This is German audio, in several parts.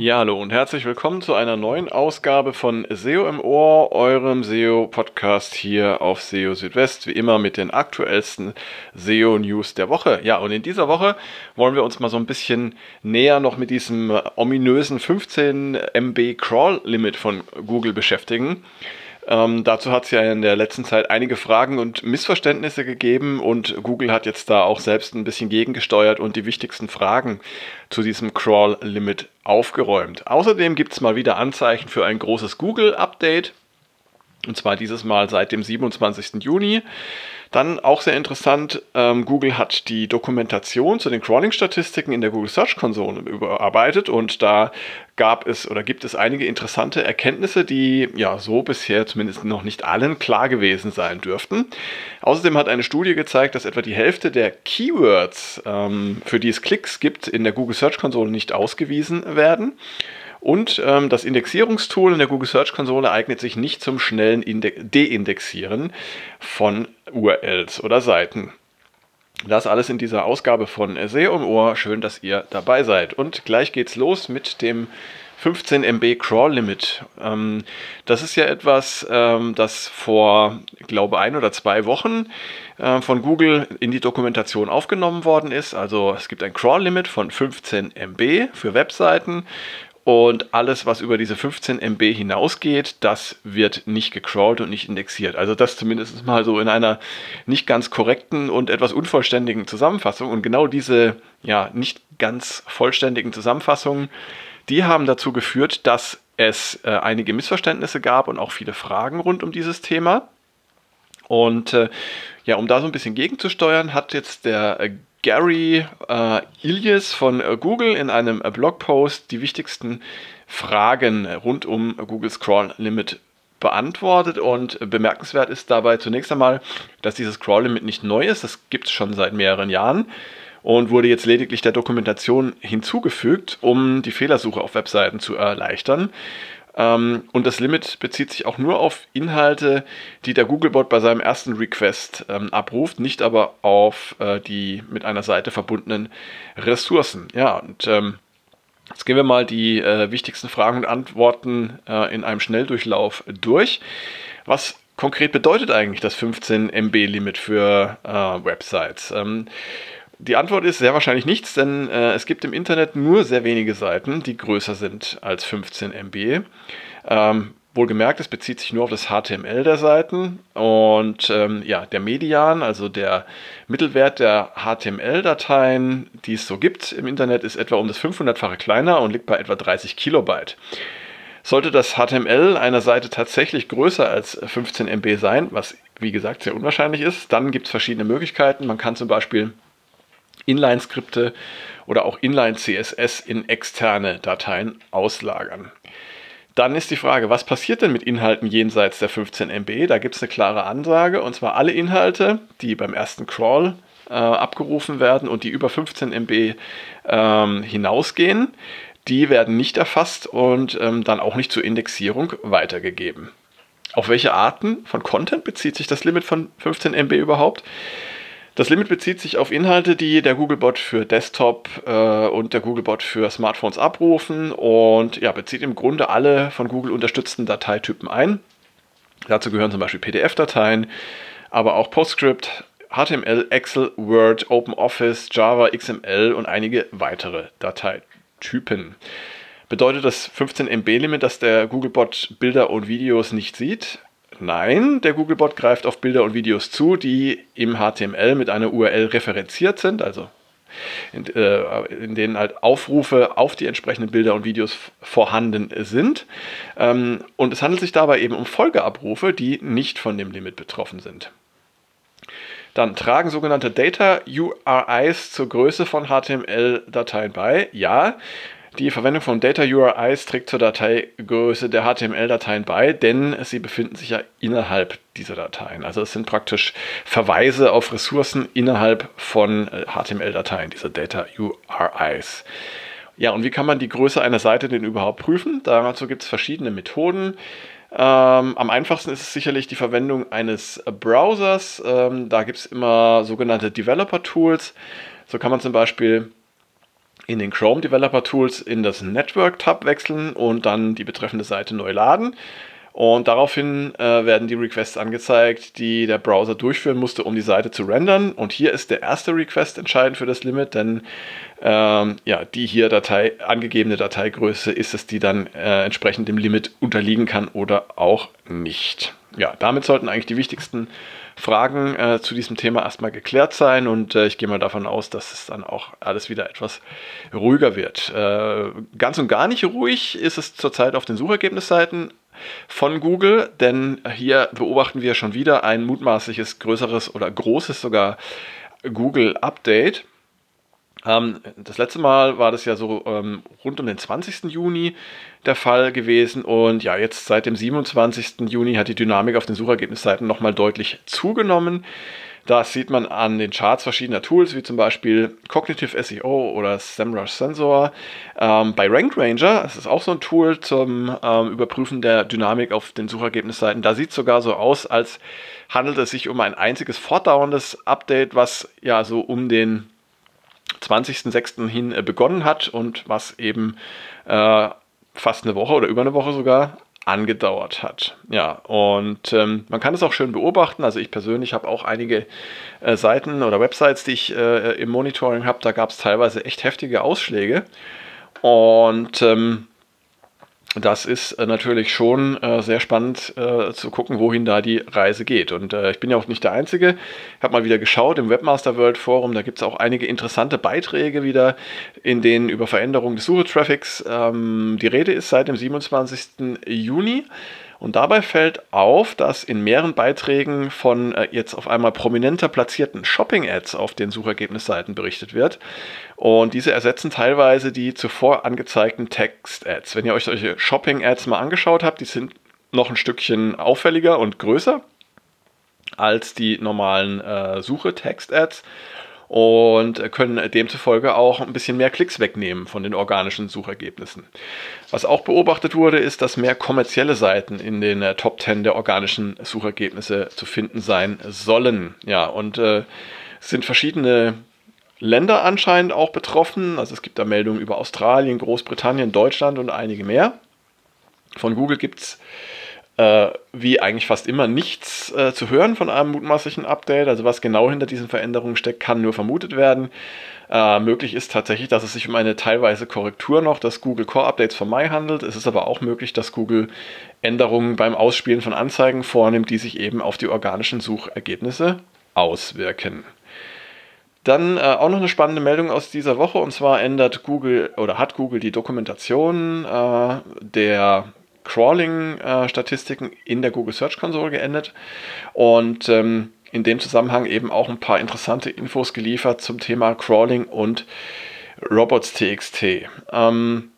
Ja, hallo und herzlich willkommen zu einer neuen Ausgabe von SEO im Ohr, eurem SEO-Podcast hier auf SEO Südwest, wie immer mit den aktuellsten SEO-News der Woche. Ja, und in dieser Woche wollen wir uns mal so ein bisschen näher noch mit diesem ominösen 15 MB Crawl-Limit von Google beschäftigen. Ähm, dazu hat es ja in der letzten Zeit einige Fragen und Missverständnisse gegeben und Google hat jetzt da auch selbst ein bisschen gegengesteuert und die wichtigsten Fragen zu diesem Crawl-Limit aufgeräumt. Außerdem gibt es mal wieder Anzeichen für ein großes Google-Update. Und zwar dieses Mal seit dem 27. Juni. Dann auch sehr interessant, ähm, Google hat die Dokumentation zu den Crawling-Statistiken in der Google Search Konsole überarbeitet und da gab es oder gibt es einige interessante Erkenntnisse, die ja so bisher zumindest noch nicht allen klar gewesen sein dürften. Außerdem hat eine Studie gezeigt, dass etwa die Hälfte der Keywords, ähm, für die es Klicks gibt, in der Google Search Konsole nicht ausgewiesen werden. Und ähm, das Indexierungstool in der Google Search Konsole eignet sich nicht zum schnellen Inde Deindexieren von URLs oder Seiten. Das alles in dieser Ausgabe von SEO im Ohr. Schön, dass ihr dabei seid. Und gleich geht's los mit dem 15 MB Crawl Limit. Ähm, das ist ja etwas, ähm, das vor, glaube ein oder zwei Wochen äh, von Google in die Dokumentation aufgenommen worden ist. Also es gibt ein Crawl Limit von 15 MB für Webseiten und alles, was über diese 15 MB hinausgeht, das wird nicht gecrawlt und nicht indexiert. Also das zumindest mal so in einer nicht ganz korrekten und etwas unvollständigen Zusammenfassung. Und genau diese ja nicht ganz vollständigen Zusammenfassungen, die haben dazu geführt, dass es äh, einige Missverständnisse gab und auch viele Fragen rund um dieses Thema. Und äh, ja, um da so ein bisschen gegenzusteuern, hat jetzt der äh, Gary äh, Ilias von äh, Google in einem äh, Blogpost die wichtigsten Fragen rund um Googles Crawl Limit beantwortet und bemerkenswert ist dabei zunächst einmal, dass dieses Crawl Limit nicht neu ist, das gibt es schon seit mehreren Jahren und wurde jetzt lediglich der Dokumentation hinzugefügt, um die Fehlersuche auf Webseiten zu erleichtern. Ähm, und das Limit bezieht sich auch nur auf Inhalte, die der Googlebot bei seinem ersten Request ähm, abruft, nicht aber auf äh, die mit einer Seite verbundenen Ressourcen. Ja, und ähm, jetzt gehen wir mal die äh, wichtigsten Fragen und Antworten äh, in einem Schnelldurchlauf durch. Was konkret bedeutet eigentlich das 15 MB Limit für äh, Websites? Ähm, die Antwort ist sehr wahrscheinlich nichts, denn äh, es gibt im Internet nur sehr wenige Seiten, die größer sind als 15 MB. Ähm, wohlgemerkt, es bezieht sich nur auf das HTML der Seiten und ähm, ja, der Median, also der Mittelwert der HTML-Dateien, die es so gibt im Internet, ist etwa um das 500-fache kleiner und liegt bei etwa 30 Kilobyte. Sollte das HTML einer Seite tatsächlich größer als 15 MB sein, was wie gesagt sehr unwahrscheinlich ist, dann gibt es verschiedene Möglichkeiten. Man kann zum Beispiel Inline-Skripte oder auch Inline-CSS in externe Dateien auslagern. Dann ist die Frage, was passiert denn mit Inhalten jenseits der 15 MB? Da gibt es eine klare Ansage, und zwar alle Inhalte, die beim ersten Crawl äh, abgerufen werden und die über 15 MB ähm, hinausgehen, die werden nicht erfasst und ähm, dann auch nicht zur Indexierung weitergegeben. Auf welche Arten von Content bezieht sich das Limit von 15 MB überhaupt? Das Limit bezieht sich auf Inhalte, die der Googlebot für Desktop äh, und der Googlebot für Smartphones abrufen und ja, bezieht im Grunde alle von Google unterstützten Dateitypen ein. Dazu gehören zum Beispiel PDF-Dateien, aber auch PostScript, HTML, Excel, Word, OpenOffice, Java, XML und einige weitere Dateitypen. Bedeutet das 15 MB-Limit, dass der Googlebot Bilder und Videos nicht sieht? Nein, der Googlebot greift auf Bilder und Videos zu, die im HTML mit einer URL referenziert sind, also in, äh, in, denen halt Aufrufe auf die entsprechenden Bilder und Videos vorhanden sind. Ähm, und es handelt sich dabei eben um Folgeabrufe, die nicht von dem Limit betroffen sind. Dann tragen sogenannte Data URIs zur Größe von HTML-Dateien bei. Ja, die Verwendung von Data URIs trägt zur Dateigröße der HTML-Dateien bei, denn sie befinden sich ja innerhalb dieser Dateien. Also es sind praktisch Verweise auf Ressourcen innerhalb von HTML-Dateien, äh, diese Data URIs. Ja, und wie kann man die Größe einer Seite denn überhaupt prüfen? Dazu gibt es verschiedene Methoden. Ähm, am einfachsten ist es sicherlich die Verwendung eines Browsers. Ähm, da gibt es immer sogenannte Developer-Tools. So kann man zum Beispiel in den Chrome Developer Tools in das Network Tab wechseln und dann die betreffende Seite neu laden. Und daraufhin äh, werden die Requests angezeigt, die der Browser durchführen musste, um die Seite zu rendern. Und hier ist der erste Request entscheidend für das Limit, denn ähm, ja, die hier Datei, angegebene Dateigröße ist es, die dann äh, entsprechend dem Limit unterliegen kann oder auch nicht. Ja, damit sollten eigentlich die wichtigsten Fragen äh, zu diesem Thema erstmal geklärt sein und äh, ich gehe mal davon aus, dass es dann auch alles wieder etwas ruhiger wird. Äh, ganz und gar nicht ruhig ist es zurzeit auf den Suchergebnisseiten von Google, denn hier beobachten wir schon wieder ein mutmaßliches größeres oder großes sogar Google Update. Ähm, das letzte Mal war das ja so ähm, rund um den 20. Juni der Fall gewesen und ja, jetzt seit dem 27. Juni hat die Dynamik auf den Suchergebnisseiten nochmal deutlich zugenommen. Das sieht man an den Charts verschiedener Tools, wie zum Beispiel Cognitive SEO oder SEMrush Sensor. Ähm, bei Rank Ranger, das ist auch so ein Tool zum ähm, Überprüfen der Dynamik auf den Suchergebnisseiten, da sieht es sogar so aus, als handelt es sich um ein einziges fortdauerndes Update, was ja so um den 20.06. hin äh, begonnen hat und was eben äh, fast eine Woche oder über eine Woche sogar angedauert hat. Ja, und ähm, man kann es auch schön beobachten. Also ich persönlich habe auch einige äh, Seiten oder Websites, die ich äh, im Monitoring habe. Da gab es teilweise echt heftige Ausschläge. Und ähm, das ist äh, natürlich schon äh, sehr spannend äh, zu gucken, wohin da die Reise geht. Und äh, ich bin ja auch nicht der Einzige. Ich habe mal wieder geschaut im Webmaster World Forum, da gibt es auch einige interessante Beiträge wieder, in denen über Veränderungen des Suchetraffics ähm, die Rede ist seit dem 27. Juni. Und dabei fällt auf, dass in mehreren Beiträgen von äh, jetzt auf einmal prominenter platzierten Shopping-Ads auf den Suchergebnisseiten berichtet wird. Und diese ersetzen teilweise die zuvor angezeigten Text-Ads. Wenn ihr euch solche Shopping-Ads mal angeschaut habt, die sind noch ein Stückchen auffälliger und größer als die normalen äh, Suche-Text-Ads und können demzufolge auch ein bisschen mehr Klicks wegnehmen von den organischen Suchergebnissen. Was auch beobachtet wurde, ist, dass mehr kommerzielle Seiten in den äh, Top 10 der organischen Suchergebnisse zu finden sein sollen. Ja, und äh, es sind verschiedene Länder anscheinend auch betroffen. Also es gibt da Meldungen über Australien, Großbritannien, Deutschland und einige mehr. Von Google gibt es äh, wie eigentlich fast immer nichts äh, zu hören von einem mutmaßlichen Update. Also was genau hinter diesen Veränderungen steckt, kann nur vermutet werden. Äh, möglich ist tatsächlich, dass es sich um eine teilweise Korrektur noch des Google Core Updates vom Mai handelt. Es ist aber auch möglich, dass Google Änderungen beim Ausspielen von Anzeigen vornimmt, die sich eben auf die organischen Suchergebnisse auswirken. Dann äh, auch noch eine spannende Meldung aus dieser Woche und zwar ändert Google oder hat Google die Dokumentation äh, der Crawling-Statistiken in der Google Search Console geendet und ähm, in dem Zusammenhang eben auch ein paar interessante Infos geliefert zum Thema Crawling und Robots.txt. Ähm,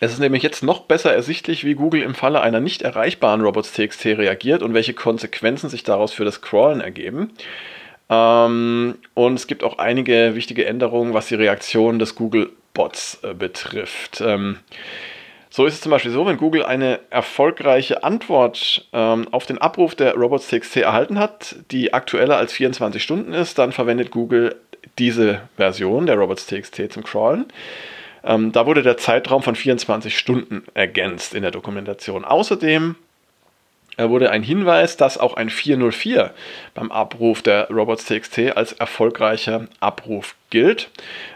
es ist nämlich jetzt noch besser ersichtlich, wie Google im Falle einer nicht erreichbaren Robots.txt reagiert und welche Konsequenzen sich daraus für das Crawlen ergeben. Ähm, und es gibt auch einige wichtige Änderungen, was die Reaktion des Google Bots äh, betrifft. Ähm, so ist es zum Beispiel so, wenn Google eine erfolgreiche Antwort ähm, auf den Abruf der Robots.txt erhalten hat, die aktueller als 24 Stunden ist, dann verwendet Google diese Version der Robots.txt zum Crawlen. Ähm, da wurde der Zeitraum von 24 Stunden ergänzt in der Dokumentation. Außerdem wurde ein Hinweis, dass auch ein 404 beim Abruf der Robots.txt als erfolgreicher Abruf gilt.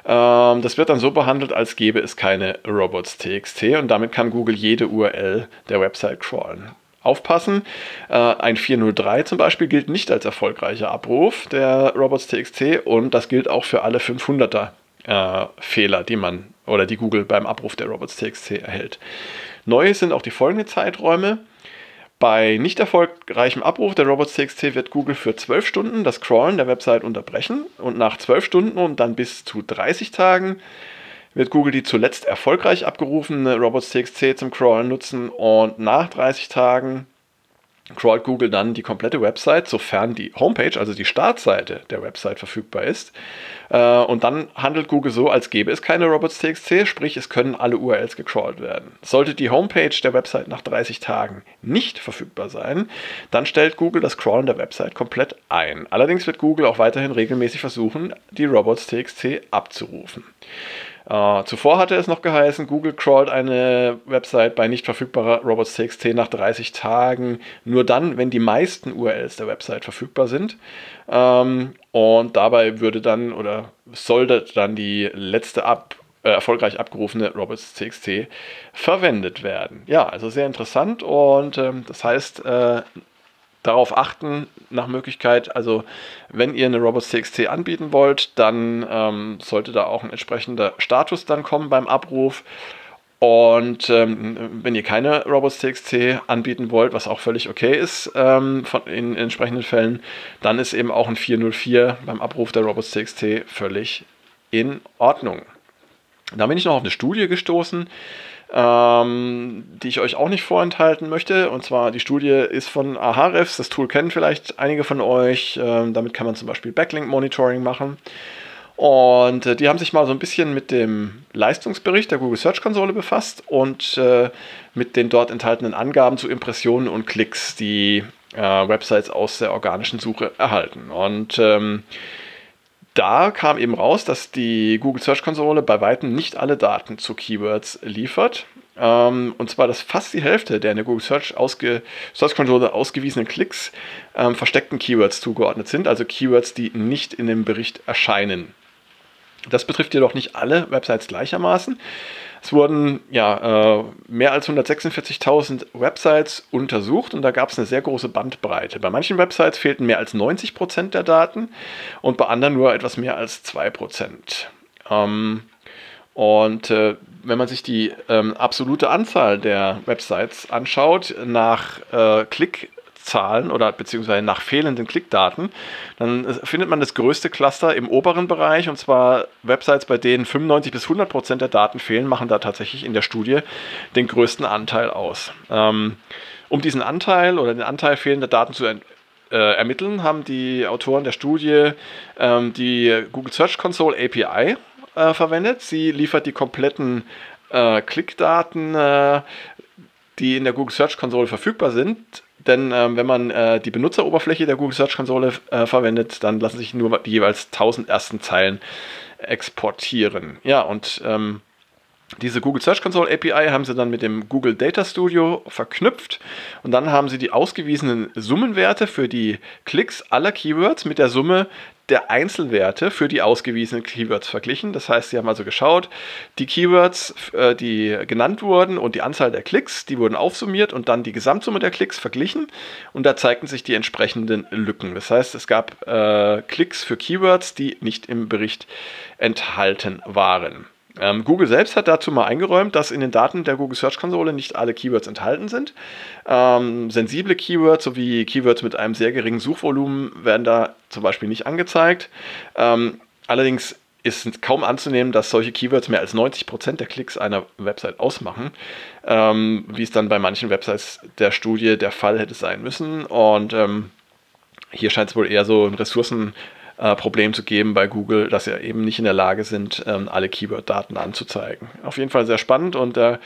Ähm, das wird dann so behandelt, als gäbe es keine Robots.txt und damit kann Google jede URL der Website crawlen. Aufpassen, äh, ein 403 zum Beispiel gilt nicht als erfolgreicher Abruf der Robots.txt und das gilt auch für alle 500er äh, Fehler, die man oder die Google beim Abruf der Robots.txt erhält. Neu sind auch die folgenden Zeiträume. Bei nicht erfolgreichem Abruf der Robots.txt wird Google für 12 Stunden das Crawlen der Website unterbrechen. Und nach 12 Stunden und dann bis zu 30 Tagen wird Google die zuletzt erfolgreich abgerufene Robots.txt zum Crawlen nutzen. Und nach 30 Tagen crawlt Google dann die komplette Website, sofern die Homepage, also die Startseite der Website verfügbar ist. Äh, und dann handelt Google so, als gäbe es keine Robots.txt, sprich es können alle URLs gecrawlt werden. Sollte die Homepage der Website nach 30 Tagen nicht verfügbar sein, dann stellt Google das Crawlen der Website komplett ein. Allerdings wird Google auch weiterhin regelmäßig versuchen, die Robots.txt abzurufen. Äh, zuvor hatte es noch geheißen, Google crawlt eine Website bei nicht verfügbarer Robots.txt nach 30 Tagen, nur dann, wenn die meisten URLs der Website verfügbar sind. Ähm, und dabei würde dann oder sollte dann die letzte ab, äh, erfolgreich abgerufene Robots.txt verwendet werden. Ja, also sehr interessant und ähm, das heißt, äh, darauf achten, nach Möglichkeit, also wenn ihr eine Robots.txt anbieten wollt, dann ähm, sollte da auch ein entsprechender Status dann kommen beim Abruf. Und ähm, wenn ihr keine Robots.txt anbieten wollt, was auch völlig okay ist ähm, von, in, entsprechenden Fällen, dann ist eben auch ein 404 beim Abruf der Robots.txt völlig in Ordnung. Da bin ich noch auf eine Studie gestoßen, ähm, die ich euch auch nicht vorenthalten möchte. Und zwar die Studie ist von Ahrefs. Das Tool kennen vielleicht einige von euch. Ähm, damit kann man zum Beispiel Backlink-Monitoring machen. Und äh, die haben sich mal so ein bisschen mit dem Leistungsbericht der Google Search Konsole befasst und äh, mit den dort enthaltenen Angaben zu Impressionen und Klicks, die äh, Websites aus der organischen Suche erhalten. Und ähm, da kam eben raus, dass die Google Search Konsole bei weitem nicht alle Daten zu Keywords liefert. Ähm, und zwar, dass fast die Hälfte der in der Google Search, ausge Search Konsole ausgewiesenen Klicks ähm, versteckten Keywords zugeordnet sind, also Keywords, die nicht in dem Bericht erscheinen. Das betrifft jedoch nicht alle Websites gleichermaßen. Es wurden ja, äh, mehr als 146.000 Websites untersucht und da gab es eine sehr große Bandbreite. Bei manchen Websites fehlten mehr als 90 Prozent der Daten und bei anderen nur etwas mehr als 2%. Ähm, und äh, wenn man sich die ähm, absolute Anzahl der Websites anschaut, nach äh, Klick Zahlen oder beziehungsweise nach fehlenden Klickdaten, dann findet man das größte Cluster im oberen Bereich und zwar Websites, bei denen 95 bis 100 Prozent der Daten fehlen, machen da tatsächlich in der Studie den größten Anteil aus. Ähm, um diesen Anteil oder den Anteil fehlender Daten zu äh, ermitteln, haben die Autoren der Studie ähm, die Google Search Console API äh, verwendet. Sie liefert die kompletten äh, Klickdaten, äh, die in der Google Search Console verfügbar sind, denn ähm, wenn man äh, die Benutzeroberfläche der Google Search Konsole äh, verwendet, dann lassen sich nur die jeweils 1000 ersten Zeilen exportieren. Ja, und ähm, diese Google Search Console API haben sie dann mit dem Google Data Studio verknüpft und dann haben sie die ausgewiesenen Summenwerte für die Klicks aller Keywords mit der Summe der Einzelwerte für die ausgewiesenen Keywords verglichen. Das heißt, sie haben also geschaut, die Keywords, äh, die genannt wurden und die Anzahl der Klicks, die wurden aufsummiert und dann die Gesamtsumme der Klicks verglichen und da zeigten sich die entsprechenden Lücken. Das heißt, es gab äh, Klicks für Keywords, die nicht im Bericht enthalten waren. Ähm, Google selbst hat dazu mal eingeräumt, dass in den Daten der Google Search Konsole nicht alle Keywords enthalten sind. Ähm, sensible Keywords sowie Keywords mit einem sehr geringen Suchvolumen werden da zum Beispiel nicht angezeigt. Ähm, allerdings ist kaum anzunehmen, dass solche Keywords mehr als 90% der Klicks einer Website ausmachen, ähm, wie es dann bei manchen Websites der Studie der Fall hätte sein müssen. Und ähm, hier scheint es wohl eher so ein Ressourcen äh, Problem zu geben bei Google, dass sie eben nicht in der Lage sind, ähm, alle Keyword-Daten anzuzeigen. Auf jeden Fall sehr spannend und äh,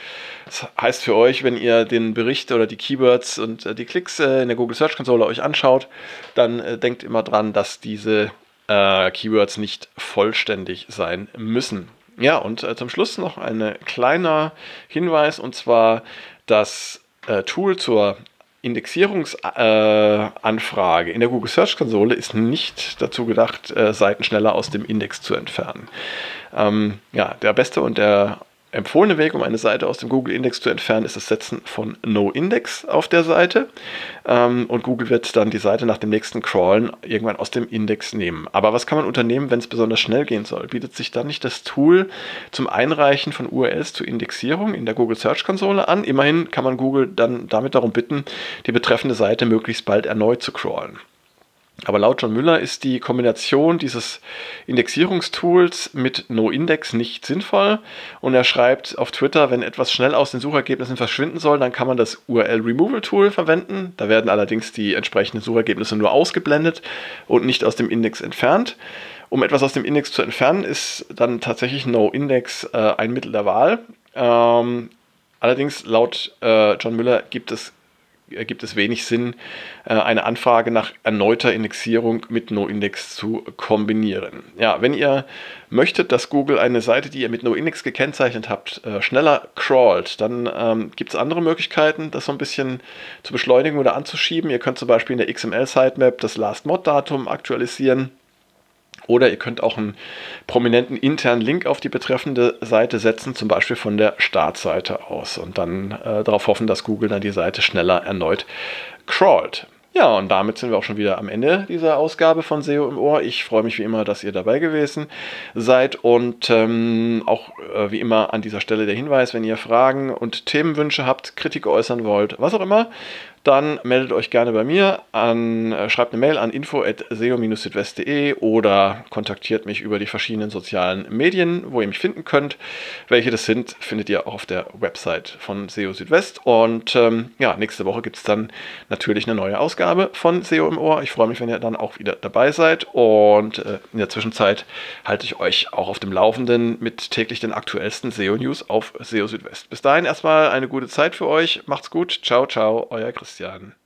das heißt für euch, wenn ihr den Bericht oder die Keywords und äh, die Klicks äh, in der Google Search Console euch anschaut, dann äh, denkt immer dran, dass diese Keywords nicht vollständig sein müssen. Ja, und zum Schluss noch ein kleiner Hinweis und zwar das Tool zur Indexierungsanfrage äh, in der Google Search Konsole ist nicht dazu gedacht, äh, Seiten schneller aus dem Index zu entfernen. Ähm, ja, der beste und der empfohlene Weg, um eine Seite aus dem Google Index zu entfernen, ist das Setzen von No-Index auf der Seite. Ähm, und Google wird dann die Seite nach dem nächsten Crawlen irgendwann aus dem Index nehmen. Aber was kann man unternehmen, wenn es besonders schnell gehen soll? Bietet sich dann nicht das Tool zum Einreichen von URLs zur Indexierung in der Google Search Konsole an? Immerhin kann man Google dann damit darum bitten, die betreffende Seite möglichst bald erneut zu crawlen. Aber laut John Müller ist die Kombination dieses Indexierungstools mit NoIndex nicht sinnvoll. Und er schreibt auf Twitter, wenn etwas schnell aus den Suchergebnissen verschwinden soll, dann kann man das URL Removal Tool verwenden. Da werden allerdings die entsprechenden Suchergebnisse nur ausgeblendet und nicht aus dem Index entfernt. Um etwas aus dem Index zu entfernen, ist dann tatsächlich NoIndex äh, ein Mittel der Wahl. Ähm, allerdings laut äh, John Müller gibt es ergibt es wenig Sinn, äh, eine Anfrage nach erneuter Indexierung mit NoIndex zu kombinieren. Ja, wenn ihr möchtet, dass Google eine Seite, die ihr mit NoIndex gekennzeichnet habt, äh, schneller crawlt, dann ähm, gibt es andere Möglichkeiten, das so ein bisschen zu beschleunigen oder anzuschieben. Ihr könnt zum Beispiel in der XML-Sitemap das Last-Mod-Datum aktualisieren. Oder ihr könnt auch einen prominenten internen Link auf die betreffende Seite setzen, zum Beispiel von der Startseite aus und dann äh, darauf hoffen, dass Google dann die Seite schneller erneut crawlt. Ja, und damit sind wir auch schon wieder am Ende dieser Ausgabe von SEO im Ohr. Ich freue mich wie immer, dass ihr dabei gewesen seid und ähm, auch äh, wie immer an dieser Stelle der Hinweis, wenn ihr Fragen und Themenwünsche habt, Kritik äußern wollt, was auch immer, dann meldet euch gerne bei mir an, äh, schreibt eine Mail an info.seo-südwest.de oder kontaktiert mich über die verschiedenen sozialen Medien, wo ihr mich finden könnt. Welche das sind, findet ihr auch auf der Website von SEO Südwest. Und ähm, ja, nächste Woche gibt es dann natürlich eine neue Ausgabe von SEO im Ohr. Ich freue mich, wenn ihr dann auch wieder dabei seid. Und äh, in der Zwischenzeit halte ich euch auch auf dem Laufenden mit täglich den aktuellsten SEO-News auf SEO Südwest. Bis dahin erstmal eine gute Zeit für euch. Macht's gut. Ciao, ciao, euer Christian. Christian.